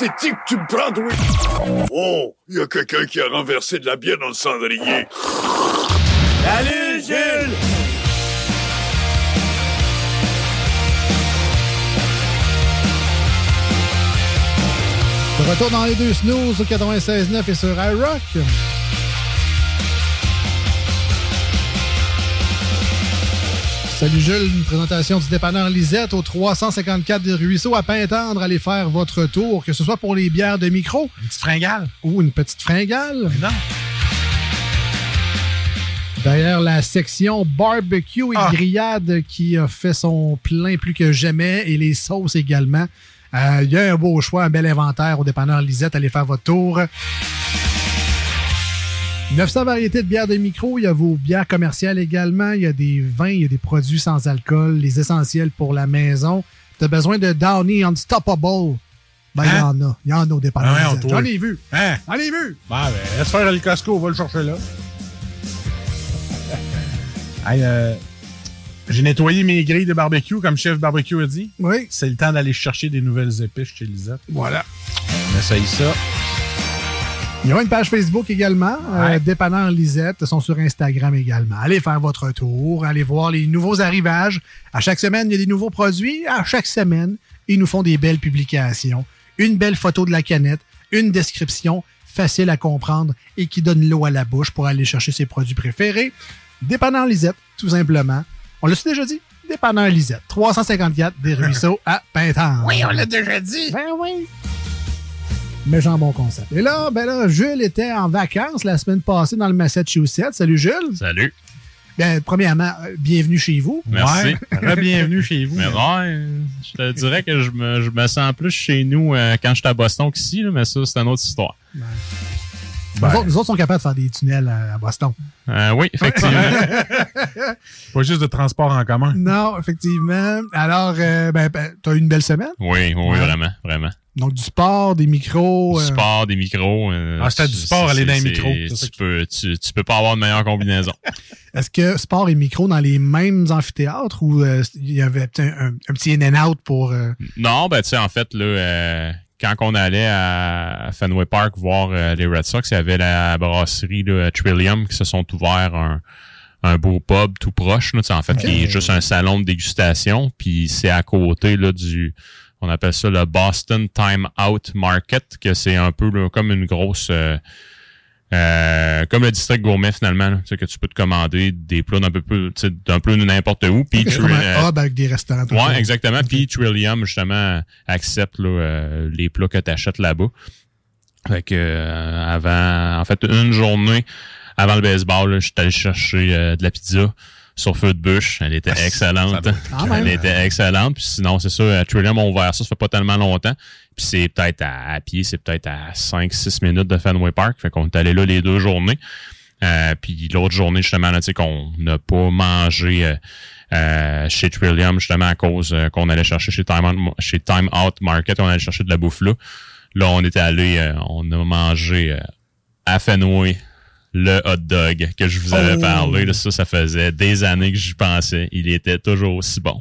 pathétique tu me prends, oui? Oh, il y a quelqu'un qui a renversé de la bière dans le cendrier. Salut Jules! De retour dans les deux snooze au 96.9 et sur iRock. Salut Jules, une présentation du dépanneur Lisette au 354 des Ruisseaux à Pintendre. Allez faire votre tour, que ce soit pour les bières de micro. Une petite fringale. Ou une petite fringale. Non. Derrière la section barbecue et Ah. grillade qui a fait son plein plus que jamais et les sauces également. Euh, Il y a un beau choix, un bel inventaire au dépanneur Lisette. Allez faire votre tour. 900 variétés de bières de micro. Il y a vos bières commerciales également. Il y a des vins, il y a des produits sans alcool, les essentiels pour la maison. Tu as besoin de Downy Unstoppable? Ben, il y Hein? en a. Il y en a au dépanneur Ah ouais. J'en ai vu. Hein? J'en ai vu. Bon, ben, laisse faire le Costco, on va le chercher là. Hey, euh, j'ai nettoyé mes grilles de barbecue, comme chef barbecue a dit. Oui. C'est le temps d'aller chercher des nouvelles épices chez Lisette. Voilà. On essaye ça. Ils ont une page Facebook également, euh, Ouais. Dépanneur Lisette. Ils sont sur Instagram également. Allez faire votre tour, allez voir les nouveaux arrivages. À chaque semaine, il y a des nouveaux produits. À chaque semaine, ils nous font des belles publications. Une belle photo de la canette, une description facile à comprendre et qui donne l'eau à la bouche pour aller chercher ses produits préférés. Dépanneur Lisette, tout simplement. On l'a déjà dit? Dépanneur Lisette, 354 des Ruisseaux à Pintendre. Oui, on l'a déjà dit. Ben oui. Mais j'ai un bon concept. Et là, ben là, Jules était en vacances la semaine passée dans le Massachusetts. Salut Jules. Salut. Bien, premièrement, euh, bienvenue chez vous. Merci. Ouais. Bienvenue chez vous. Mais ouais, je te dirais que je me, je me sens plus chez nous euh, quand j'étais à Boston qu'ici, mais ça, c'est une autre histoire. Nous, autres, nous autres sont capables de faire des tunnels à, à Boston. Euh, oui, effectivement. Pas juste de transport en commun. Non, effectivement. Alors, euh, ben, ben, tu as eu une belle semaine? oui, oui, Ouais. vraiment, vraiment. Donc, du sport, des micros. Du euh, sport, des micros. euh, Ah, c'était du c'est- sport, aller dans les micros. Tu peux, tu, tu peux pas avoir de meilleure combinaison. Est-ce que sport et micro dans les mêmes amphithéâtres ou euh, il y avait peut-être un, un petit in and out pour. euh, Non, ben tu sais, en fait, là, euh, quand on allait à Fenway Park voir euh, les Red Sox, il y avait la brasserie là, Trillium qui se sont ouverts un, un beau pub tout proche, là, en fait, qui est juste un salon de dégustation, puis c'est à côté là, du on appelle ça le Boston Time Out Market, que c'est un peu là, comme une grosse euh, euh, comme le district gourmet finalement, sais, que tu peux te commander des plats d'un peu, peu d'un peu de n'importe où. Puis c'est comme euh, hub avec des restaurants. Ouais, exactement. Puis Trillium, justement, accepte là, euh, les plats que tu achètes là-bas. Fait que euh, avant, en fait, une journée avant le baseball, je suis allé chercher euh, de la pizza sur feu de bûche. Elle était excellente. Quand même. Elle était excellente. Puis sinon, c'est ça, euh, Trillium ont ouvert ça, ça fait pas tellement longtemps. Puis c'est peut-être à, à pied, c'est peut-être à 5-6 minutes de Fenway Park. Fait qu'on est allé là les deux journées. Euh, puis l'autre journée, justement, là, tu sais, qu'on n'a pas mangé euh, euh, chez Trillium, justement, à cause euh, qu'on allait chercher chez Time, Out, chez Time Out Market, on allait chercher de la bouffe là. Là, on était allé, euh, on a mangé euh, à Fenway le hot dog que je vous avais Oh. parlé. là, ça, ça faisait des années que j'y pensais. Il était toujours aussi bon.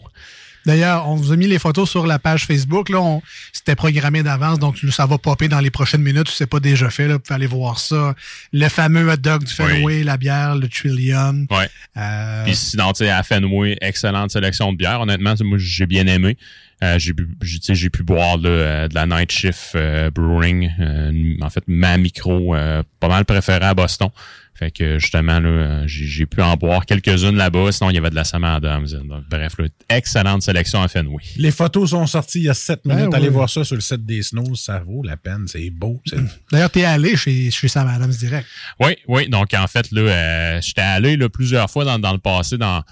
D'ailleurs, on vous a mis les photos sur la page Facebook. Là, on- c'était programmé d'avance, donc ça va popper dans les prochaines minutes. C'est pas déjà fait, là, vous pouvez aller voir ça. Le fameux hot dog du Fenway, la bière, le Trillium. Ouais. Euh, Puis sinon, tu sais, à Fenway, excellente sélection de bières. Honnêtement, moi, j'ai bien aimé. Euh, j'ai pu, j'ai- tu sais, j'ai pu boire là, euh, de la Night Shift euh, Brewing. euh, en fait, ma micro, euh, pas mal préférée à Boston. Fait que justement, là, j'ai, pu en boire quelques-unes là-bas. Sinon, il y avait de la Sam Adams. Donc, bref, là, excellente sélection à Fenway. Les photos sont sorties il y a 7 Ben minutes. Allez oui. voir ça sur le site des Snows. Ça vaut la peine. C'est beau. c'est- D'ailleurs, t'es allé chez, chez Sam Adams direct. Oui, oui. Donc, en fait, là, euh, j'étais allé là, plusieurs fois dans, dans le passé dans,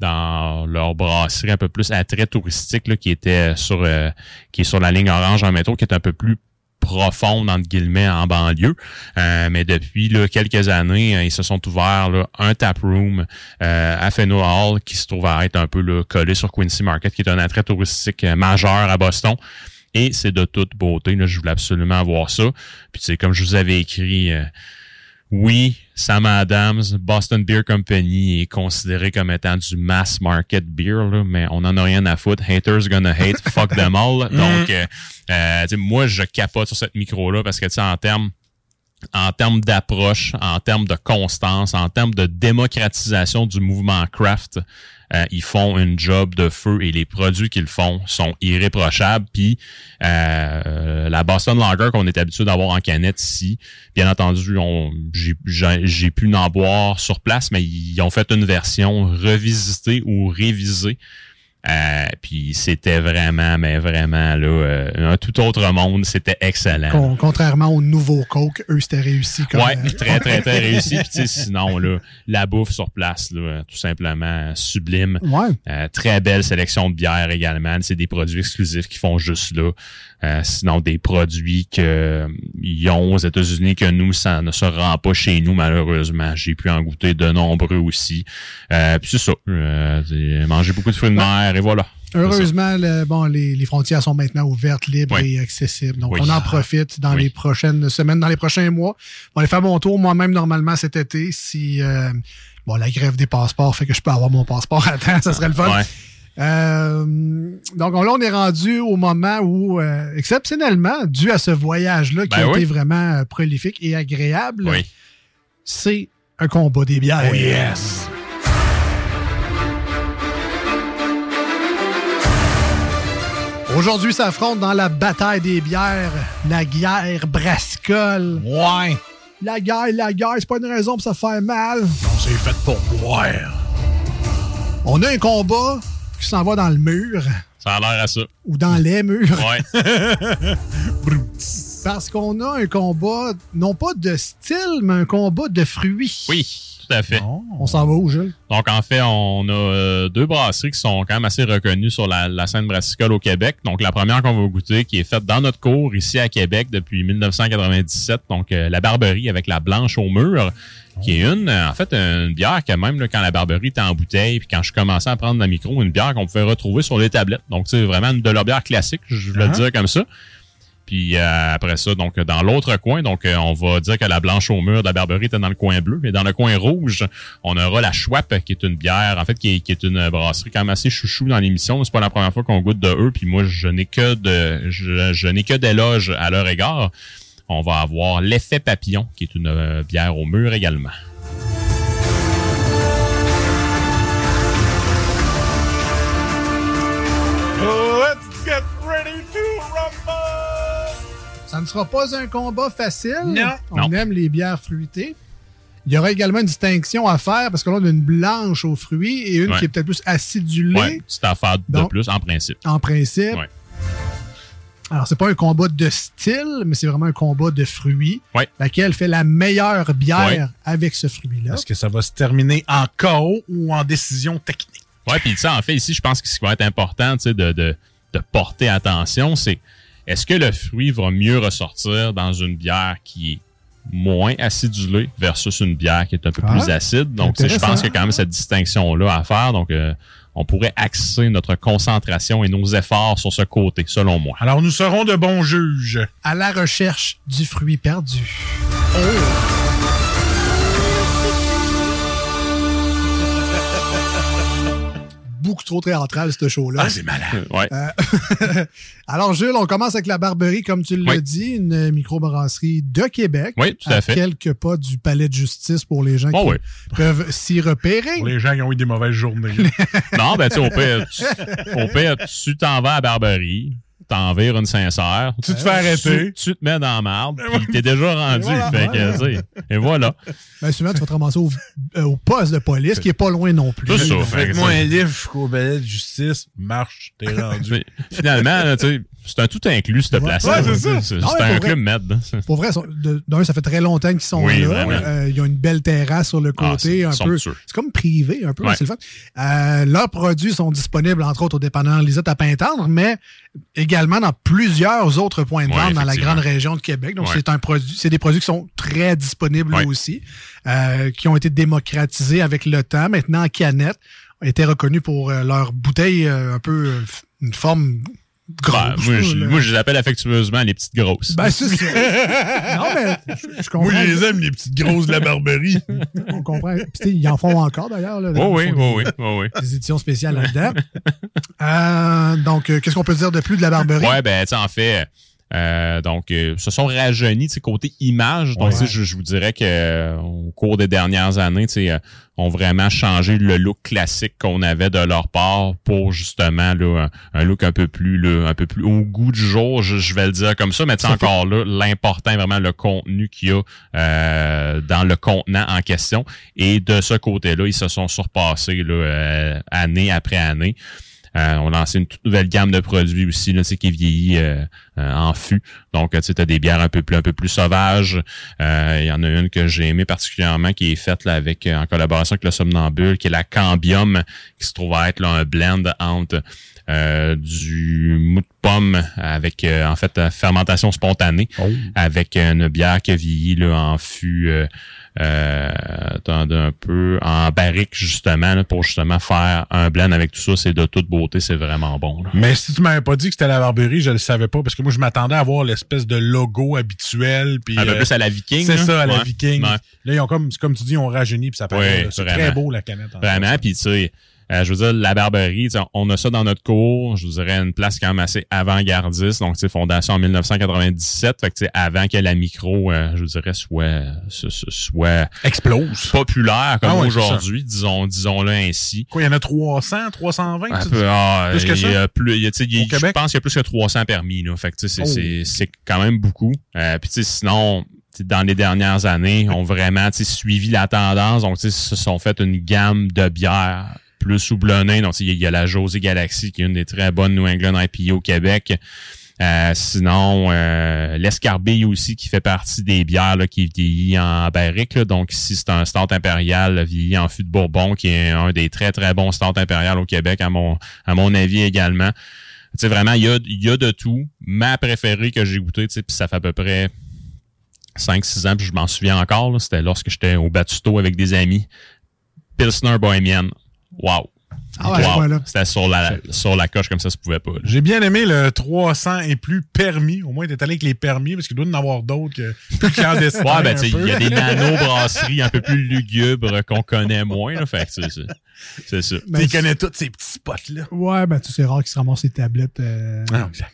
dans leur brasserie un peu plus à trait touristique là, qui était sur euh, qui est sur la ligne orange en métro, qui est un peu plus profonde, entre guillemets, en banlieue. Euh, mais depuis quelques années, euh, ils se sont ouverts un taproom euh, à Fenway Hall qui se trouve à être un peu là, collé sur Quincy Market, qui est un attrait touristique euh, majeur à Boston. Et c'est de toute beauté. Je voulais absolument voir ça. Puis c'est comme je vous avais écrit, oui, Sam Adams, Boston Beer Company est considéré comme étant du mass market beer, là, mais on en a rien à foutre. Haters gonna hate, fuck them all. Donc, euh, euh, sais, moi, je capote sur cette micro-là parce que, tu sais, en termes en termes d'approche, en termes de constance, en termes de démocratisation du mouvement craft, euh, ils font une job de feu et les produits qu'ils font sont irréprochables. Puis euh, la Boston Lager qu'on est habitué d'avoir en canette ici, bien entendu, j'ai pu en boire sur place, mais ils ont fait une version revisitée ou révisée. Euh, puis c'était vraiment, mais vraiment là, euh, un tout autre monde. C'était excellent. Con- contrairement au nouveau Coke, eux, c'était réussi. Comme, Ouais, euh, très, très, très réussi. Puis, sinon, là, la bouffe sur place, là, tout simplement sublime. Ouais. Euh, très belle sélection de bières également. C'est des produits exclusifs qui font juste là. Euh, sinon, des produits que ils ont aux États-Unis que nous, ça ne se rend pas chez nous, malheureusement. J'ai pu en goûter de nombreux aussi. Euh, puis c'est ça. Euh, c'est manger beaucoup de fruits de mer et voilà. Heureusement, le- bon, les, les frontières sont maintenant ouvertes, libres Oui. et accessibles. Donc, Oui. on en profite dans Oui. les prochaines semaines, dans les prochains mois. On va aller faire mon tour moi-même normalement cet été. Si euh, bon, la grève des passeports fait que je peux avoir mon passeport à temps, ça serait le fun. Ouais. Euh, donc on- là, on est rendu au moment où, euh, exceptionnellement, dû à ce voyage-là qui Ben a été vraiment prolifique et agréable, c'est un combat des bières. Oh yes! Aujourd'hui s'affrontent dans la bataille des bières la guerre brassicole. Ouais! La guerre, la guerre, c'est pas une raison pour se faire mal. Non, c'est fait pour boire. On a un combat qui s'en va dans le mur Ça a l'air à ça. ou dans les murs. Ouais. Parce qu'on a un combat, non pas de style, mais un combat de fruits. oui, tout à fait. On s'en va où, Jules? Donc, en fait, on a euh, deux brasseries qui sont quand même assez reconnues sur la, la scène brassicole au Québec. Donc, la première qu'on va goûter, qui est faite dans notre cours ici à Québec depuis 1997, donc euh, la Barberie avec la blanche au mur, qui est une, euh, en fait, une bière que même là, quand la Barberie était en bouteille, puis quand je commençais à prendre la micro, une bière qu'on pouvait retrouver sur les tablettes. Donc, c'est vraiment une de leurs bières classiques, je vais le Uh-huh. dire comme ça. Puis euh, après ça, donc dans l'autre coin, donc euh, on va dire que la blanche au mur de la Barberie était dans le coin bleu, mais dans le coin rouge, on aura la Schwab qui est une bière, en fait qui est, une brasserie quand même assez chouchou dans l'émission. C'est pas la première fois qu'on goûte de eux, puis moi je n'ai que de je n'ai que d'éloges à leur égard. On va avoir l'effet papillon qui est une euh, bière au mur également. Let's get ready to rumble! Ça ne sera pas un combat facile. Non. On Non. aime les bières fruitées. Il y aura également une distinction à faire parce que là, on a une blanche aux fruits et une Ouais. qui est peut-être plus acidulée Ouais, petite affaire de Donc- plus en principe. en principe. Ouais. Alors, c'est pas un combat de style, mais c'est vraiment un combat de fruits. Ouais. Laquelle fait la meilleure bière Ouais. avec ce fruit-là. Est-ce que ça va se terminer en KO ou en décision technique? Ouais, puis ça, en fait, ici, je pense que ce qui va être important, tu sais, de, de, de porter attention, c'est est-ce que le fruit va mieux ressortir dans une bière qui est moins acidulée versus une bière qui est un peu Ah, plus acide? Donc, je pense qu'il y a quand même cette distinction-là à faire. Donc, euh, on pourrait axer notre concentration et nos efforts sur ce côté, selon moi. Alors, nous serons de bons juges. À la recherche du fruit perdu. Beaucoup trop théâtral, ce show-là. Ah, c'est malade. Ouais. Euh, Alors, Jules, on commence avec la Barberie, comme tu l'as Oui. dit, une microbrasserie de Québec. Oui, tout à fait. quelques pas du palais de justice pour les gens Oh, qui oui. peuvent s'y repérer. Pour les gens qui ont eu des mauvaises journées. Non, ben, tu sais, au pire, tu- au pire, tu t'en vas à la Barberie, t'en vires une sincère. Tu te fais arrêter. Tu, tu te mets dans la marde, puis t'es déjà rendu. voilà. fait que, et voilà. Ben, souvent, tu vas te ramasser au, euh, au poste de police, qui est pas loin non plus. C'est ça. Donc, Fait que Faites-moi un livre jusqu'au balai de justice. Marche, t'es rendu. Mais Finalement, tu sais, c'est un tout inclus, cette place-là. Ouais, c'est ça. Un pour club med. Pour vrai, d'un, ça fait très longtemps qu'ils sont Oui, là. Euh, ils ont une belle terrasse sur le Ah, côté, c'est un peu. somptueux. C'est comme privé, un peu. Ouais. C'est le fun. Euh, leurs produits sont disponibles, entre autres, au dépanneur Lisette à Pintendre, mais également dans plusieurs autres points de Ouais, vente dans la grande région de Québec. Donc, Ouais. c'est un produit, c'est des produits qui sont très disponibles Ouais. aussi, euh, qui ont été démocratisés avec le temps. Maintenant, en canette, été reconnus pour euh, leur bouteille euh, un peu une forme Ben, moi, je, là. moi, je les appelle affectueusement les petites grosses. Ben, c'est ça. non, mais je, je comprends. Moi, je les aime, les petites grosses de la barberie. On comprend. Puis, ils en font encore, d'ailleurs. là. Oh oui, oui, des- oui. Des éditions spéciales là-dedans. Euh, donc, euh, qu'est-ce qu'on peut dire de plus de la Barberie? Ouais, ben, tu en fait, euh, donc, euh, se sont rajeunis, tu sais, côté image. Donc, Ouais. je, je vous dirais que euh, au cours des dernières années, tu sais, euh, ont vraiment changé le look classique qu'on avait de leur part pour justement là, un, un look un peu plus là, un peu plus au goût du jour, je, je vais le dire comme ça, mais fait- encore là, l'important vraiment le contenu qu'il y a euh, dans le contenant en question. Et de ce côté-là, ils se sont surpassés là, euh, année après année. Euh, on a lancé une toute nouvelle gamme de produits aussi, là, qui vieillit euh, euh, en fût. Donc, tu sais, t'as des bières un peu plus, un peu plus sauvages. Euh, Il y en a une que j'ai aimée particulièrement, qui est faite là, avec euh, en collaboration avec le Somnambule, qui est la Cambium, qui se trouve à être là, un blend entre euh, du mou de pomme avec euh, en fait fermentation spontanée, avec une bière qui a vieilli là, en fût. Euh, attendez un peu en barrique justement là, pour justement faire un blend avec tout ça c'est de toute beauté c'est vraiment bon là. Mais si tu m'avais pas dit que c'était la barberie, je le savais pas parce que moi je m'attendais à voir l'espèce de logo habituel puis un peu euh, plus à la viking c'est là. ça à la Ouais. viking. Ouais. Là ils ont comme comme tu dis ils ont rajeuni puis ça paraît Ouais, c'est très beau la canette. en Vraiment, puis tu sais, euh, je veux dire, la Barberie, on a ça dans notre cours, je vous dirais une place quand même assez avant-gardiste, donc sais, fondation en 1997, fait que avant que la micro, euh, je vous dirais, soit, soit, soit explose. populaire comme Ah ouais, c'est aujourd'hui, disons, disons-le ainsi. Quoi, il y en a 300, 320 Un tu peu, dis? ah, Plus que il y ça? a plus, il y a, il je Québec? pense qu'il y a plus que 300 permis, là. Fait que, c'est, Oh. c'est, c'est quand même beaucoup. Euh, puis, sinon, dans les dernières années, ont vraiment, suivi la tendance. Donc, sais, se sont fait une gamme de bières plus houblonnées. Donc, il y a- la José Galaxy, qui est une des très bonnes New England IPA au Québec. Euh, sinon, euh, l'escarbille aussi qui fait partie des bières là, qui vieillit en barrique. là. Donc ici, c'est un stout impérial vieilli en fût de Bourbon, qui est un des très très bons stouts impériales au Québec, à mon à mon avis également. Tu vraiment, il y a, y a de tout. Ma préférée que j'ai goûtée, tu puis ça fait à peu près 5-6 ans, puis je m'en souviens encore, c'était lorsque j'étais au Batusto avec des amis. Pilsner bohémienne. Wow. Ah ouais, Wow. voilà. C'était sur la, sur la coche comme ça, ça se pouvait pas. J'ai bien aimé le 300 et plus permis. Au moins, t'es allé avec les permis parce qu'il doit y en avoir d'autres que plus clandestins. Ouais, ben, un tu sais, il y a des nano-brasseries un peu plus lugubres qu'on connaît moins, là. Fait que c'est, ça. Ben, Tu connais tous ces petits spots-là. Ouais, ben, tu sais, c'est rare qu'ils se ramassent les tablettes. euh. Ah, exact.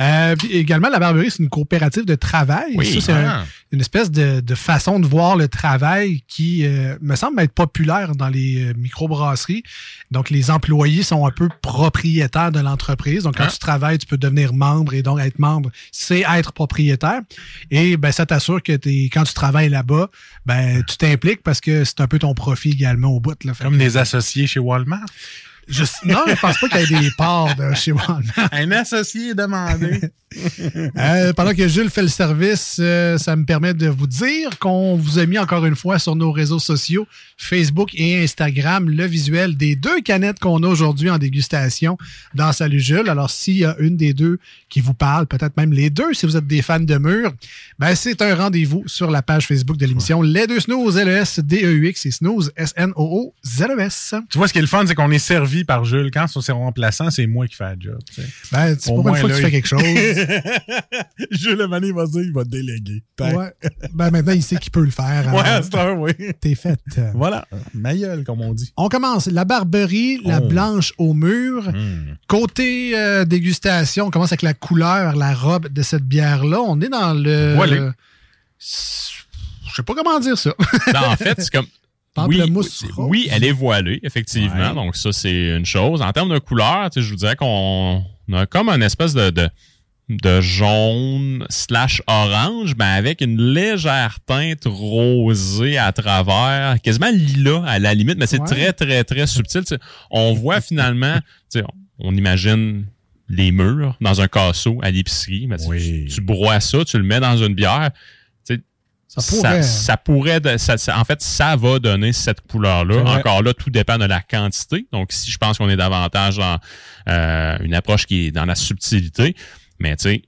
Euh, puis également, la Barberie, c'est une coopérative de travail. Oui. Ça, c'est un- Ah. une espèce de, de façon de voir le travail qui euh, me semble être populaire dans les microbrasseries. Donc, les employés sont un peu propriétaires de l'entreprise. Donc, quand Ah. tu travailles, tu peux devenir membre et donc être membre, c'est être propriétaire. Et ben, ça t'assure que quand tu travailles là-bas, ben, tu t'impliques parce que c'est un peu ton profit également au bout. Là. Comme des associés chez Walmart? je, non, je pense pas qu'il y ait des parts de chez Walmart. Un associé est demandé. Euh, pendant que Jules fait le service, euh, ça me permet de vous dire qu'on vous a mis encore une fois sur nos réseaux sociaux, Facebook et Instagram, le visuel des deux canettes qu'on a aujourd'hui en dégustation dans Salut Jules. Alors, s'il y a une des deux qui vous parle, peut-être même les deux, si vous êtes des fans de mur, ben, c'est un rendez-vous sur la page Facebook de l'émission Les deux snooze, L-E-S-D-E-U-X et snooze, S-N-O-O-Z-E-S. tu vois, ce qui est le fun, c'est qu'on est servi par Jules. Quand c'est remplaçant, c'est moi qui fais le job. tu sais. Ben, c'est pour une fois que tu fais quelque chose. Jules Lemané va dire, il va déléguer. Ouais. Ben maintenant, il sait qu'il peut le faire. Ouais, hein. c'est un, oui. T'es faite. Voilà, ma gueule, comme on dit. On commence. La Barberie, la Oh. blanche au mur. Hmm. Côté euh, dégustation, on commence avec la couleur, la robe de cette bière-là. On est dans le. Voilà. Je sais pas comment dire ça. Non, en fait, c'est comme. Oui, oui, elle est voilée, effectivement. Ouais. Donc, ça, c'est une chose. En termes de couleur, je vous dirais qu'on on a comme un espèce de, de, de jaune slash orange, mais avec une légère teinte rosée à travers, quasiment lilas à la limite, mais c'est Ouais. très, très, très subtil. On voit finalement, tu sais, on imagine les murs dans un casseau à l'épicerie, mais tu- Oui. tu, tu broies ça, tu le mets dans une bière. Ça pourrait. ça, ça pourrait de- ça- ça- en fait, ça va donner cette couleur-là. Encore là, tout dépend de la quantité. Donc, ici, je pense qu'on est davantage dans euh, une approche qui est dans la subtilité. Mais tu sais,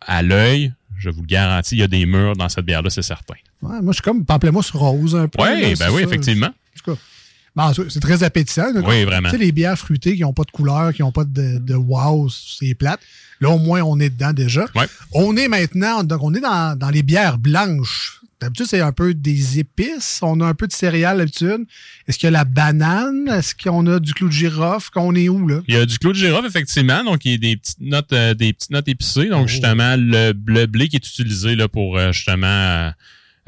à l'œil, je vous le garantis, il y a des murs dans cette bière-là, c'est certain. Ouais, moi, je suis comme pamplemousse rose un peu. Oui, là, ben oui, ça. effectivement. En tout cas, c'est- c'est très appétissant. là. Oui, vraiment. Tu sais, les bières fruitées qui n'ont pas de couleur, qui n'ont pas de, de wow, c'est plate. Là, au moins, on est dedans déjà. Ouais. On est maintenant, donc on est dans, dans les bières blanches. D'habitude, c'est un peu des épices. On a un peu de céréales d'habitude. Est-ce qu'il y a la banane? Est-ce qu'on a du clou de girofle? Qu'on est où, là? Il y a du clou de girofle, effectivement. Donc, il y a des petites notes, euh, des petites notes épicées. Donc, Oh. justement, le, le blé qui est utilisé là, pour euh, justement euh,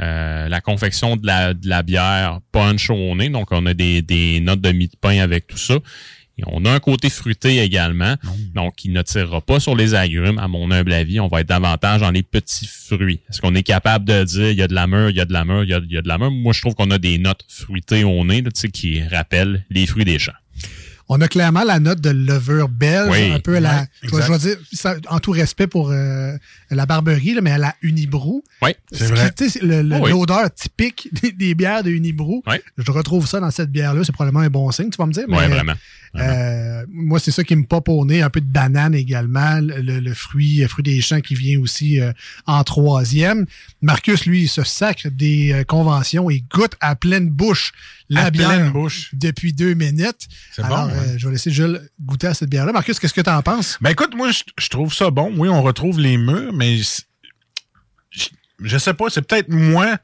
euh, la confection de la, de la bière punch au nez. Donc, on a des, des notes de mie de pain avec tout ça. On a un côté fruité également. Donc, il ne tirera pas sur les agrumes, à mon humble avis. On va être davantage dans les petits fruits. Est-ce qu'on est capable de dire il y a de la mûre, il y a de la mûre, il y a, il y a de la mûre? Moi, je trouve qu'on a des notes fruitées au nez là, qui rappellent les fruits des champs. On a clairement la note de levure belge, Oui. un peu à la, je vais- dire, ça, en tout respect pour euh, la barberie, là, mais à la Unibrou. Oui, C'est Ce qui, vrai. Oh oui. L'odeur typique des, des bières de Unibrou. Oui. Je retrouve ça dans cette bière-là. C'est probablement un bon signe, tu vas me dire. ouais, mais, vraiment. euh, moi, c'est ça qui me pop au nez. Un peu de banane également. Le, le- le fruit, le fruit des champs qui vient aussi euh, en troisième. Marcus, lui, il se sacre des euh, conventions et goûte à pleine bouche la À bière pleine bouche. depuis deux minutes. C'est bon, euh, je vais laisser Jules goûter à cette bière-là. Marcus, qu'est-ce que tu en penses? Ben écoute, moi, je, je trouve ça bon. Oui, on retrouve les murs, mais je, je sais pas, c'est peut-être moi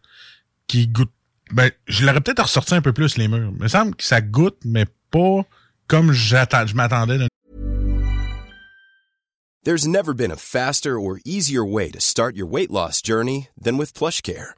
qui goûte. Ben, je l'aurais peut-être ressorti un peu plus, les murs. Il me semble que ça goûte, mais pas comme j'attends, je m'attendais. There's never been a faster or easier way to start your weight loss journey than with PlushCare.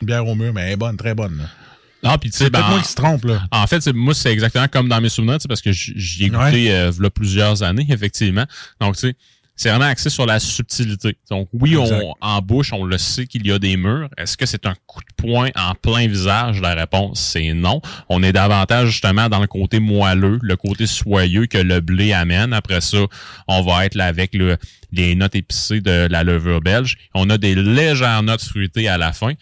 Une bière au mur, mais elle est bonne, très bonne. là. Non, puis tu sais, ben, moi qui se trompe, là. En fait, moi, c'est exactement comme dans mes souvenirs, parce que j'y ai goûté Ouais. euh, v'là plusieurs années, effectivement. Donc, tu sais, c'est vraiment axé sur la subtilité. Donc, oui, Exact. on, en bouche, on le sait qu'il y a des murs. Est-ce que c'est un coup de poing en plein visage? La réponse, c'est non. On est davantage, justement, dans le côté moelleux, le côté soyeux que le blé amène. Après ça, on va être là avec le, les notes épicées de la levure belge. On a des légères notes fruitées à la fin.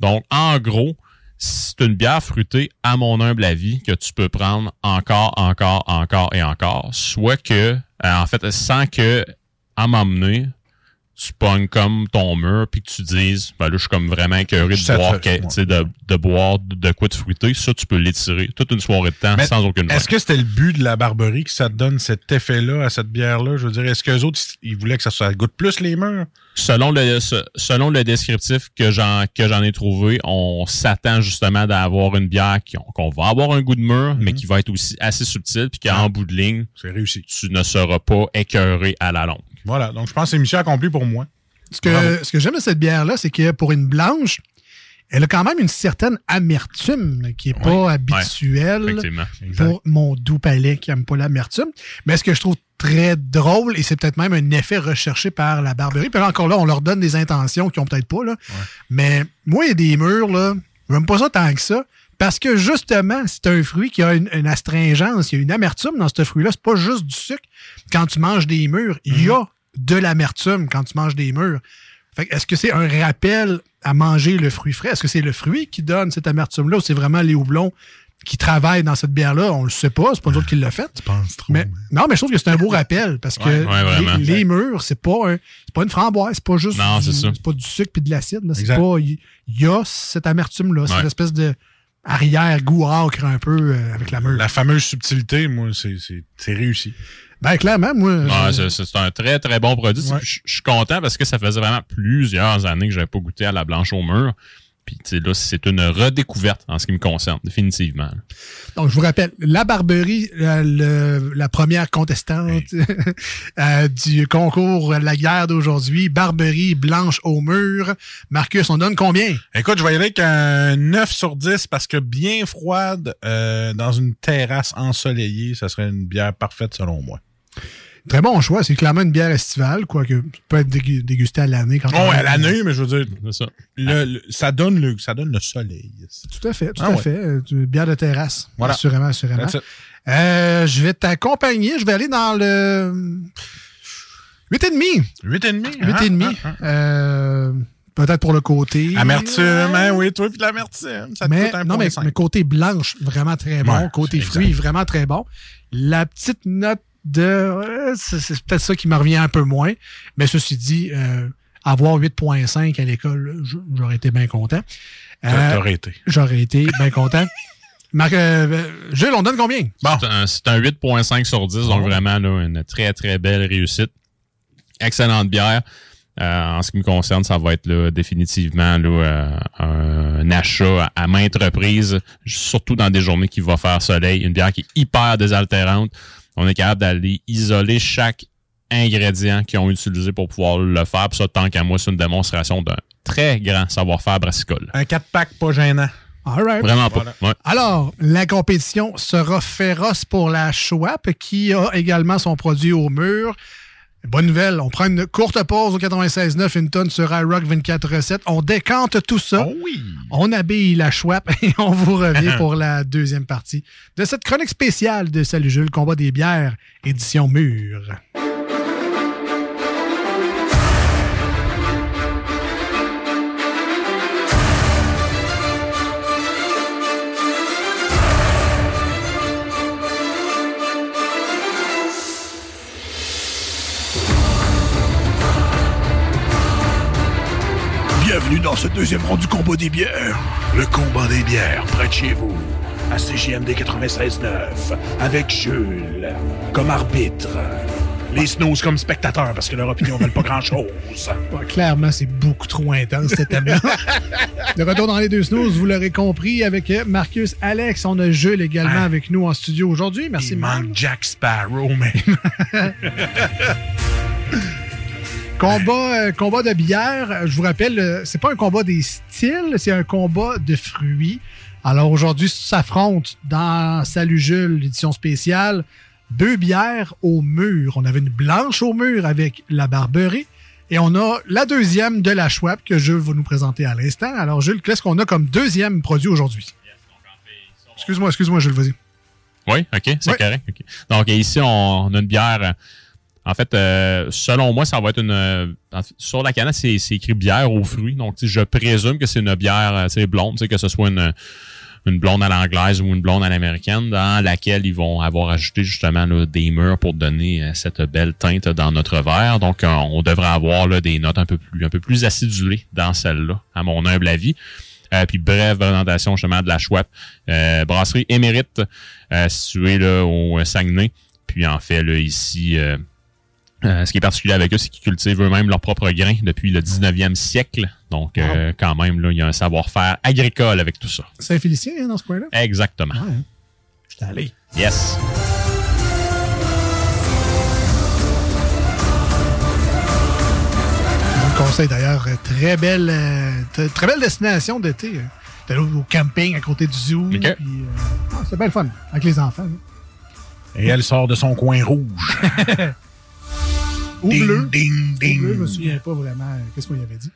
Donc, en gros, c'est une bière fruitée, à mon humble avis, que tu peux prendre encore, encore, encore et encore. Soit que, euh, en fait, sans que, à m'emmener, tu pognes comme ton mur puis que tu dises, ben là, je suis comme vraiment écœuré de boire, que- de, de boire de, quoi de fruité. Ça, tu peux l'étirer toute une soirée de temps Mais sans aucune Est-ce que c'était le but de la barberie que ça te donne cet effet-là à cette bière-là? Je veux dire, est-ce qu'eux autres, ils voulaient que ça, ça goûte plus les murs? selon le se- selon le descriptif que j'en que j'en ai trouvé, on s'attend justement d'avoir une bière qui qu'on va avoir un goût de mûr, mais qui va être aussi assez subtile, puis qu'en Ah. bout de ligne, C'est réussi. tu ne seras pas écœuré à la longue. Voilà. Donc, je pense que c'est mission accomplie pour moi. Ce que, ce que j'aime de cette bière-là, c'est que pour une blanche, elle a quand même une certaine amertume qui est pas habituelle ouais, effectivement, exact. pour mon doux palais qui aime pas l'amertume. Mais ce que je trouve très drôle, et c'est peut-être même un effet recherché par la Barberie, puis là, encore là, on leur donne des intentions qu'ils ont peut-être pas, là. Mais moi, il y a des murs, là, j'aime pas ça tant que ça. Parce que justement, c'est un fruit qui a une, une astringence, il y a une amertume dans ce fruit-là. C'est pas juste du sucre. Quand tu manges des mûres, il y a de l'amertume quand tu manges des mûres. Fait que Est-ce que c'est un rappel à manger le fruit frais? Est-ce que c'est le fruit qui donne cette amertume-là ou c'est vraiment les houblons qui travaillent dans cette bière-là? On le sait pas, c'est pas nous autres qui l'a fait. mais, non, mais je trouve que c'est un beau rappel parce que Ouais, ouais, vraiment. les, les mûres, c'est pas, un- c'est pas une framboise, c'est pas juste Non, du, pas du sucre puis de l'acide. il y a cette amertume-là, cette espèce de arrière-goût âcre un peu euh, avec la mûre. La fameuse subtilité, moi, c'est- c'est c'est réussi. Ben, clairement, moi. Je- c'est- un très, très bon produit. Je je suis content parce que ça faisait vraiment plusieurs années que j'avais pas goûté à la blanche au mur. Puis, tu sais, là, c'est une redécouverte en ce qui me concerne, définitivement. Donc, je vous rappelle, la Barberie, euh, le- la première contestante euh, du concours La guerre d'aujourd'hui, Barberie blanche au mur. Marcus, on donne combien? Écoute, je vais y aller avec un 9 sur 10 parce que bien froide, euh, dans une terrasse ensoleillée, ça serait une bière parfaite selon moi. Très bon choix. C'est clairement une bière estivale, quoique ça peut être dégu- dégusté à l'année. quand Oh, on- à l'année, mais je veux dire, ça. Le, le- ça, donne le, ça donne le soleil. Tout à fait, tout Ah à ouais. fait. Euh, Une bière de terrasse. Voilà. Assurément, assurément. Euh, je vais t'accompagner. Je vais aller dans le 8,5. 8,5. 8,5. hein, Euh, Peut-être pour le côté. Amertume, hein, oui, toi, puis de l'amertume. Ça te mais, coûte un non, point mais, côté blanche, vraiment très bon. Ouais, côté exact. fruits, vraiment très bon. La petite note de... euh, c'est c'est peut-être ça qui me revient un peu moins. Mais ceci dit, euh, avoir 8.5 à l'école, j'aurais été bien content. Euh, T'aurais été. J'aurais été bien content. Marc, euh, Gilles, on donne combien? C'est un- C'est un 8.5 sur 10, donc vraiment là, une très, très belle réussite. Excellente bière. Euh, en ce qui me concerne, ça va être là, définitivement là, euh, un achat à, à maintes reprises, surtout dans des journées qui vont faire soleil. Une bière qui est hyper désaltérante. On est capable d'aller isoler chaque ingrédient qu'ils ont utilisé pour pouvoir le faire. Puis ça, tant qu'à moi, c'est une démonstration d'un très grand savoir-faire brassicole. Un 4-pack pas gênant. All right. Vraiment pas. Ouais. Alors, la compétition sera féroce pour la Schwab, qui a également son produit au mur. Bonne nouvelle, on prend une courte pause au 96.9, une tonne sur iRock 24.7. On décante tout ça. On habille la Schwab et on vous revient pour la deuxième partie de cette chronique spéciale de Salut Jules, combat des bières, édition mur. Bienvenue dans ce deuxième rang du combat des bières. Le combat des bières, près de chez vous. À CGMD 96.9, avec Jules comme arbitre. Les snooze comme spectateurs, parce que leur opinion ne valent pas grand-chose. Ouais, clairement, c'est beaucoup trop intense, cet thème-là. De retour dans les deux snooze, vous l'aurez compris, avec Marcus, Alex. On a Jules également Hein? avec nous en studio aujourd'hui. Merci, Il manque Jack Sparrow, mais. Combat, euh, combat de bière, je vous rappelle, euh, c'est pas un combat des styles, c'est un combat de fruits. Alors aujourd'hui, s'affrontent dans Salut Jules, l'édition spéciale, deux bières au mur. On avait une blanche au mur avec la Barberie et on a la deuxième de la Schwab que Jules va nous présenter à l'instant. Alors Jules, qu'est-ce qu'on a comme deuxième produit aujourd'hui? Excuse-moi, excuse-moi Jules, vas-y. Oui, OK, c'est Ouais. correct. Donc, ici, on a une bière. En fait, euh, selon moi, ça va être une. euh, sur la canette, c'est écrit bière aux fruits. Donc, je présume que c'est une bière euh, blonde, que ce soit une, une blonde à l'anglaise ou une blonde à l'américaine, dans laquelle ils vont avoir ajouté justement là, des mûres pour donner cette belle teinte dans notre verre. Donc, on devrait avoir là, des notes un peu plus, un peu plus acidulées dans celle-là, à mon humble avis. Puis bref, présentation justement de la Schwab. Brasserie Émérite, située là, au Saguenay. Puis en fait, là, ici, euh, ce qui est particulier avec eux, c'est qu'ils cultivent eux-mêmes leurs propres grains depuis le 19e siècle. Donc, euh, quand même, là, il y a un savoir-faire agricole avec tout ça. Saint-Félicien hein, dans ce coin-là? Exactement. J'étais allé. Yes. On conseille d'ailleurs. Euh, Très belle, euh, très belle destination d'été. D'aller au au camping à côté du zoo. euh, ah, c'est bien le fun avec les enfants. là. Et elle sort de son coin rouge. Ou Ding, bleu. ding, Ou ding. bleu, je me souviens pas vraiment euh, qu'est-ce qu'on y avait dit.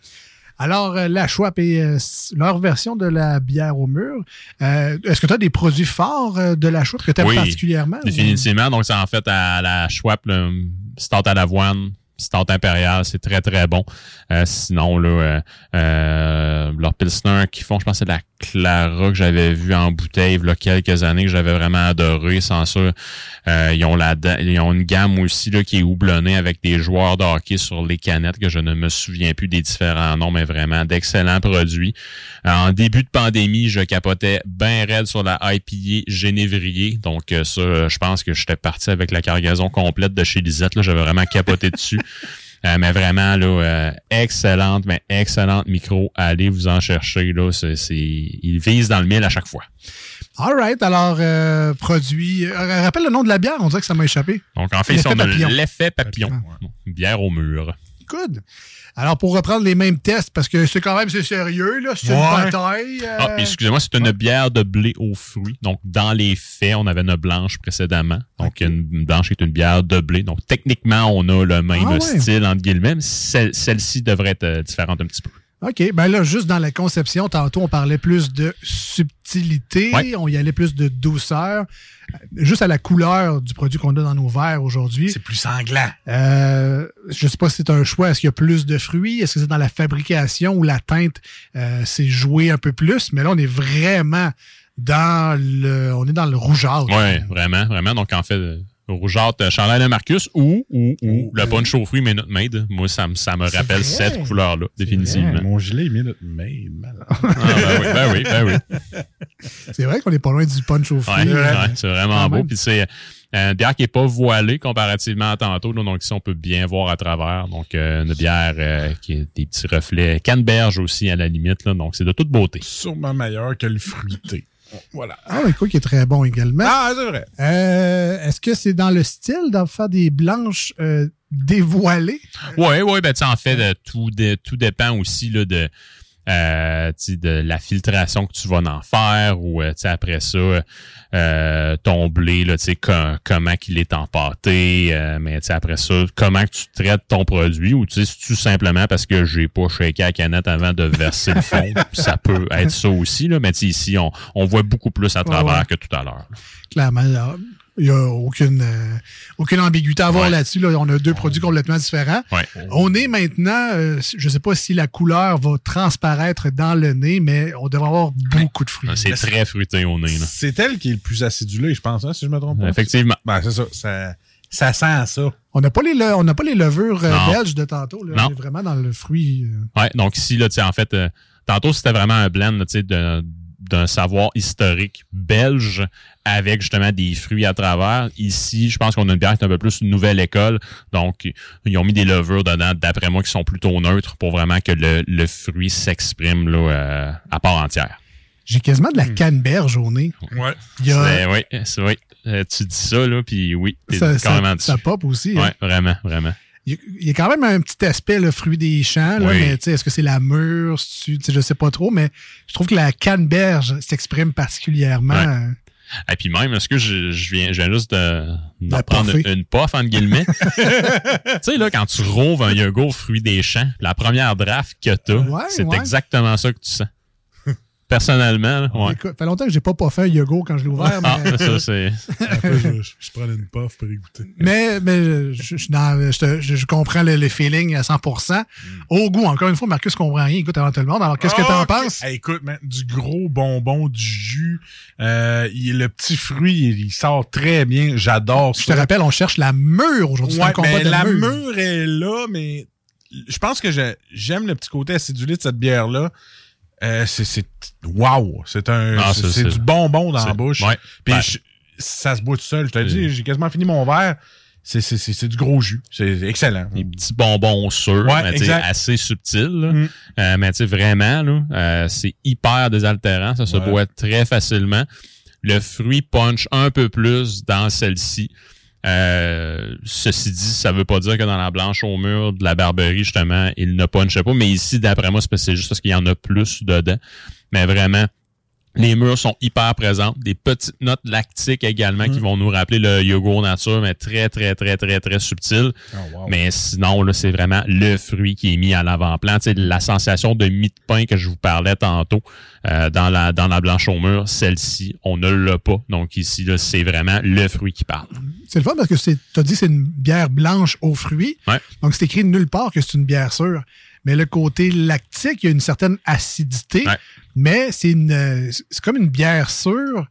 Alors, euh, la Schwab et euh, leur version de la bière au mur. Euh, Est-ce que tu as des produits forts euh, de la Schwab que tu aimes Oui, particulièrement? ou- Définitivement. Donc, c'est en fait à la Schwab, le stout à l'avoine, stout impérial, c'est très, très bon. Euh, sinon, là, euh, leur Pilsner qui font, je pense c'est la Clara que j'avais vu en bouteille il y a quelques années, que j'avais vraiment adoré. Sans ça, euh, ils, ont la, ils ont une gamme aussi là, qui est houblonnée avec des joueurs de hockey sur les canettes, que je ne me souviens plus des différents noms, mais vraiment d'excellents produits. Euh, en début de pandémie, je capotais bien raide sur la IPA Génévrier. Donc euh, ça, euh, je pense que j'étais parti avec la cargaison complète de chez Lisette. Là, j'avais vraiment capoté dessus. Euh, mais vraiment, là, euh, excellente, mais excellente micro. Allez vous en chercher. Là, c'est, ils visent dans le mille à chaque fois. All right. Alors, euh, produit. rappelle le nom de la bière. On dirait que ça m'a échappé. Donc, en fait, L'effet ils sont de papillon. l'effet papillon. Bière au mur. Alors, pour reprendre les mêmes tests, parce que c'est quand même c'est sérieux, là. C'est Ouais. une bataille. euh, Ah, puis excusez-moi, c'est une bière de blé aux fruits. Donc, dans les faits, on avait une blanche précédemment. Donc, une blanche est une bière de blé. Donc, techniquement, on a le même Ah ouais. style, entre guillemets, celle-ci devrait être euh, différente un petit peu. OK. Ben là, juste dans la conception, tantôt, on parlait plus de subtilité, Ouais. on y allait plus de douceur. Euh, Juste à la couleur du produit qu'on a dans nos verres aujourd'hui. C'est plus sanglant. Euh, je sais pas si c'est un choix. Est-ce qu'il y a plus de fruits? Est-ce que c'est dans la fabrication ou la teinte, euh, c'est joué un peu plus? Mais là, on est vraiment dans le, on est dans le rougeâtre. Oui, vraiment, vraiment. Donc, en fait, euh, rougeâtre, euh, chandelle de Marcus ou, ou, ou le punch aux fruits Minute Maid. Moi, ça, me- ça me rappelle cette couleur-là, définitivement. Mon gilet est Minute Maid. Ah, ben oui, ben oui, ben oui. C'est vrai qu'on est pas loin du punch au Ouais, fruit. ouais, c'est vraiment beau. Puis c'est euh, une bière qui est pas voilée comparativement à tantôt. là. donc ici, on peut bien voir à travers. Donc euh, une bière euh, qui a des petits reflets. Canneberge aussi à la limite. Là, donc c'est de toute beauté. Sûrement meilleur que le fruité. Voilà. Ah, mais quoi qui est très bon également. Ah, c'est vrai. Euh, Est-ce que c'est dans le style de faire des blanches euh, dévoilées? Oui, oui, ben tu sais, en fait, euh, tout, dé- tout dépend aussi là, de, euh, tu de la filtration que tu vas en faire ou euh, tu après ça, euh, ton blé, là, tu comment qu'il est empâté, euh, mais tu après ça, comment que tu traites ton produit ou tu c'est tout simplement parce que j'ai pas shaké la canette avant de verser le fond. ça peut être ça aussi, là, mais tu ici, on, on voit beaucoup plus à travers ouais. que tout à l'heure. Clairement, il n'y a aucune, euh, aucune ambiguïté à avoir là-dessus. Là. On a deux produits complètement différents. Ouais. On est maintenant, euh, je ne sais pas si la couleur va transparaître dans le nez, mais on devrait avoir beaucoup de fruits. C'est très fruité au nez. C'est elle qui est le plus acidulé, je pense, hein, si je me trompe pas. Effectivement. Ben, c'est ça. Ça, ça sent ça. On n'a pas, les le- on n'a pas les levures euh, Non. belges de tantôt. Là. Non. On est vraiment dans le fruit. euh, Ouais, donc ici, là, en fait, euh, tantôt, c'était vraiment un blend, là, sais, d'un savoir historique belge avec justement des fruits à travers. Ici, je pense qu'on a une bière qui est un peu plus une nouvelle école. Donc, ils ont mis des levures dedans, d'après moi, qui sont plutôt neutres pour vraiment que le, le fruit s'exprime là, euh, à part entière. J'ai quasiment de la canneberge au nez. Ouais. Il y a- C'est- oui, c'est- oui. Euh, tu dis ça, là, puis oui, t'es Ça, ça- carrément dessus. ça pop aussi. Ouais, hein. vraiment, vraiment. Il y, a, quand même un petit aspect, le fruit des champs, là, Oui. mais tu est-ce que c'est la mûre, tu je sais pas trop, mais je trouve que la canneberge s'exprime particulièrement. Ouais. Et puis même, est-ce que je, je viens, je viens juste de, prendre une puff, entre guillemets? tu sais, là, quand tu rouves un yogourt fruit des champs, la première draft que t'as, Ouais, c'est ouais. exactement ça que tu sens. Personnellement, là, ouais. Écoute, fait longtemps que j'ai pas pas fait un yogourt quand je l'ai ouvert, Ah, mais, ça, c'est... Après, je, je, je prends une puff pour écouter. mais, mais je, je, suis dans- je te- je- je comprends le, le feeling à 100%. Au goût, encore une fois, Marcus comprend rien, écoute avant tout le monde. Alors, qu'est-ce que t'en Ah, ok. penses? Hey, écoute, man, du gros bonbon, du jus. Euh, il- le petit fruit, il, il sort très bien. J'adore ça. Je te rappelle, on cherche la mure aujourd'hui. Ouais, mais la mûre. mûre est là, mais je pense que je- j'aime le petit côté acidulé de cette bière-là. Euh, c'est, c'est, wow! C'est un, Ah, c'est, du bonbon dans la bouche. ouais. Puis je- ça se boit tout seul. Je te dis, j'ai quasiment fini mon verre. C'est, c'est, c'est, c'est du gros jus. C'est excellent. Des petits bonbons sûrs, Ouais, mais assez subtils. Mm. Euh, mais tu sais, vraiment, là, euh, c'est hyper désaltérant. Ça se boit très facilement. Le fruit punch un peu plus dans celle-ci. Euh, ceci dit, ça veut pas dire que dans la blanche au mur de la Barberie, justement, il n'a pas une pas. Mais ici, d'après moi, c'est juste parce qu'il y en a plus dedans. Mais vraiment, les murs sont hyper présents. Des petites notes lactiques également qui vont nous rappeler le yogourt nature, mais très, très, très, très, très subtil. Mais sinon, là, c'est vraiment le fruit qui est mis à l'avant-plan. Tu sais, la sensation de mie de pain que je vous parlais tantôt euh, dans, la, dans la blanche au mur, celle-ci, on ne l'a pas. Donc ici, là, c'est vraiment le fruit qui parle. C'est le fun parce que tu as dit que c'est une bière blanche aux fruits. Ouais. Donc, c'est écrit nulle part que c'est une bière sûre. Mais le côté lactique, il y a une certaine acidité. Mais c'est une, c'est comme une bière sûre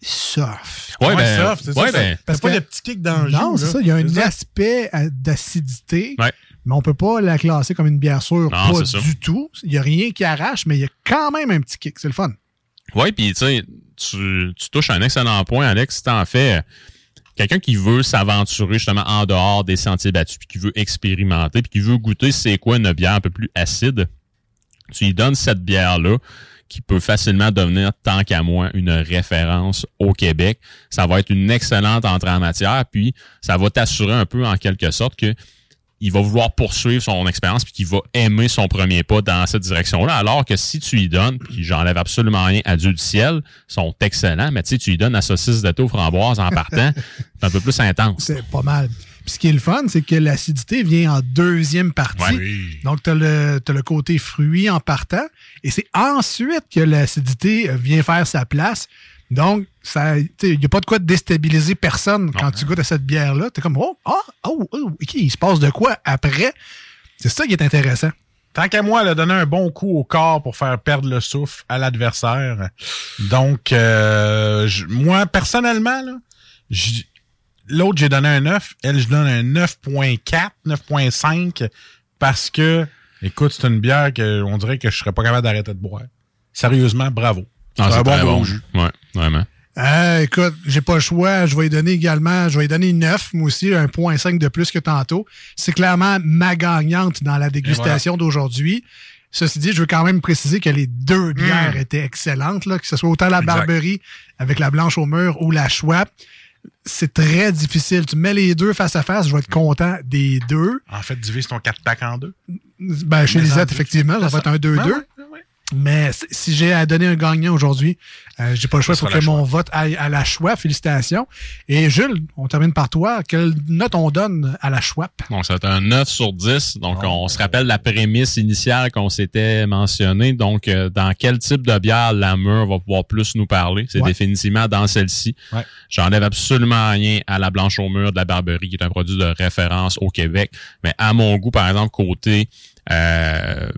soft. Ouais, ben, soft, c'est ouais, ça. ben, Parce pas que- le petit kick dans le Non, jus, c'est là. ça. Il y a un ça. aspect d'acidité. Ouais. Mais on peut pas la classer comme une bière sûre. Non, pas ça. du tout. Il y a rien qui arrache, mais il y a quand même un petit kick. C'est le fun. Oui, puis tu sais, tu touches un excellent point, Alex. Tu en fait euh, quelqu'un qui veut s'aventurer justement en dehors des sentiers battus, puis qui veut expérimenter, puis qui veut goûter c'est quoi une bière un peu plus acide. Tu lui donnes cette bière-là qui peut facilement devenir, tant qu'à moi, une référence au Québec. Ça va être une excellente entrée en matière, puis ça va t'assurer un peu en quelque sorte que il va vouloir poursuivre son expérience puis qu'il va aimer son premier pas dans cette direction-là. Alors que si tu lui donnes, puis j'enlève absolument rien à Dieu du ciel, sont excellents, mais tu sais, tu lui donnes la saucisse de aux framboises en partant, c'est un peu plus intense. C'est pas mal. Puis ce qui est le fun, c'est que l'acidité vient en deuxième partie. Ouais. Oui. Donc, tu as, le côté fruit en partant. Et c'est ensuite que l'acidité euh, vient faire sa place. Donc, il n'y a pas de quoi déstabiliser personne quand tu goûtes à cette bière-là. Tu es comme, oh, ah, oh, oh, OK, il se passe de quoi après? C'est ça qui est intéressant. Tant qu'à moi, elle a donné un bon coup au corps pour faire perdre le souffle à l'adversaire. Donc, euh, moi, personnellement, là, l'autre, j'ai donné un 9. Elle, je donne un 9.4, 9.5 parce que, écoute, c'est une bière que on dirait que je serais pas capable d'arrêter de boire. Sérieusement, bravo. Ah, C'est un bon bon. jus. Ouais, vraiment. Euh, écoute, j'ai pas le choix. Je vais lui donner également, je vais lui donner 9, moi aussi, un point 5 de plus que tantôt. C'est clairement ma gagnante dans la dégustation d'aujourd'hui. Ceci dit, je veux quand même préciser que les deux bières étaient excellentes, là, que ce soit autant la Exact. Barberie avec la blanche au mur ou la Schwab. C'est très difficile. Tu mets les deux face à face, je vais être content des deux. En fait, divise ton 4 pack en deux. Ben, chez Lisette, effectivement, ça va être un 2-2. Mais si- j'ai à donner un gagnant aujourd'hui, euh, j'ai pas le choix pour sera que mon vote aille à la Schwab. Félicitations. Et Jules, on termine par toi. Quelle note on donne à la Schwab? Donc, ça va être un 9 sur 10. Donc, on se rappelle la prémisse initiale qu'on s'était mentionné. Donc, euh, dans quel type de bière Lamur va pouvoir plus nous parler? C'est Ouais. définitivement dans celle-ci. Ouais. J'enlève absolument rien à la blanche au mur de la Barberie, qui est un produit de référence au Québec. Mais à mon goût, par exemple, côté euh,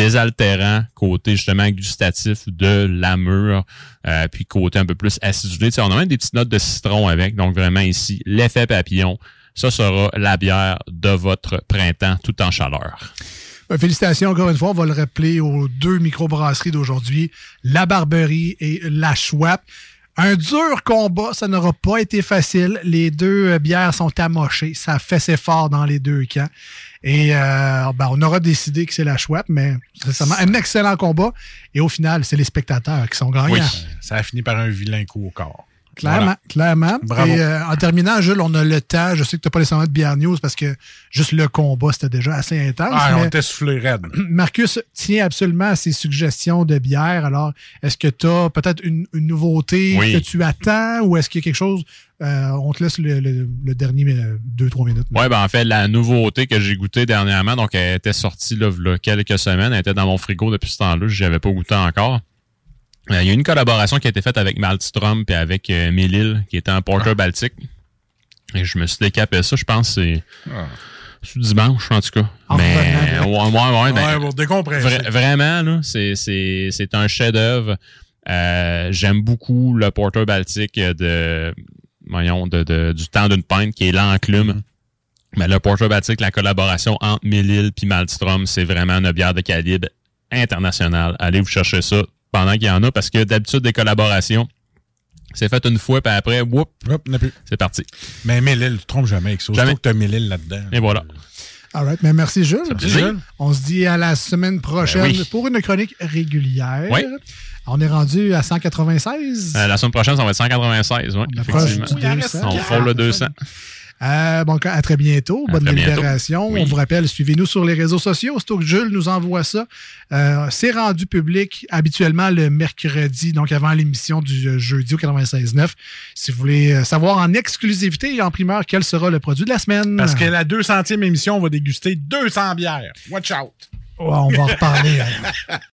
désaltérant, côté justement gustatif de Lamur, euh, puis côté un peu plus acidulé. On a même des petites notes de citron avec. Donc, vraiment ici, l'effet papillon. Ça sera la bière de votre printemps tout en chaleur. Ben, félicitations encore une fois. On va le rappeler aux deux microbrasseries d'aujourd'hui, la Barberie et la Schwab. Un dur combat, ça n'aura pas été facile. Les deux euh, bières sont amochées. Ça fait ses forts dans les deux camps. Et euh, ben, on aura décidé que c'est la Schwab, mais c'est un excellent combat. Et au final, c'est les spectateurs qui sont gagnants. Oui. Ça a fini par un vilain coup au corps. Clairement, Voilà. clairement. Bravo. Et euh, en terminant, Jules, on a le temps. Je sais que tu n'as pas nécessairement de bière news parce que juste le combat, c'était déjà assez intense. Ah, on était soufflé raide. Marcus tient absolument à ses suggestions de bière. Alors, est-ce que tu as peut-être une, une nouveauté Oui. que tu attends ou est-ce qu'il y a quelque chose? euh, on te laisse le, le- le dernier 2-3 minutes. Ouais, ben en fait, la nouveauté que j'ai goûtée dernièrement, donc elle était sortie là, quelques semaines, elle était dans mon frigo depuis ce temps-là, je n'avais pas goûté encore. Euh, Il y a une collaboration qui a été faite avec Maltstrom et avec euh, qui était un porter baltique. Et je me suis décapé ça, je pense c'est c'est dimanche en tout cas. En Mais ouais, ouais, ouais, ben. Vra- vraiment, là, c'est, c'est, c'est un chef-d'œuvre. Euh, j'aime beaucoup le porter baltique de, voyons, de, de- du temps d'une pinte qui est l'enclume. Mais le porter baltique, la collaboration entre Mélile puis Maltstrom, c'est vraiment une bière de calibre international. Allez vous chercher ça pendant qu'il y en a parce que d'habitude des collaborations, c'est fait une fois puis après, whoop, Hop, n'a plus. c'est parti. Mais Mélile, tu te trompes jamais avec ça. Jamais. Surtout que t'as Mélile là-dedans. Et voilà. All right, mais merci Jules. Ça fait plaisir. On se dit à la semaine prochaine Ben oui. pour une chronique régulière. Oui. On est rendu à 196. Euh, la semaine prochaine, ça va être 196, oui, approche effectivement. du 200. On frôle le 200. Euh, bon, à très bientôt. À Bonne très bientôt. Oui. On vous rappelle, suivez-nous sur les réseaux sociaux. Aussitôt que Jules nous envoie ça, euh, c'est rendu public habituellement le mercredi, donc avant l'émission du euh, jeudi au 96.9. Si vous voulez euh, savoir en exclusivité et en primeur quel sera le produit de la semaine. Parce que la 200e émission, on va déguster 200 bières. Watch out! Ouais, on va en reparler.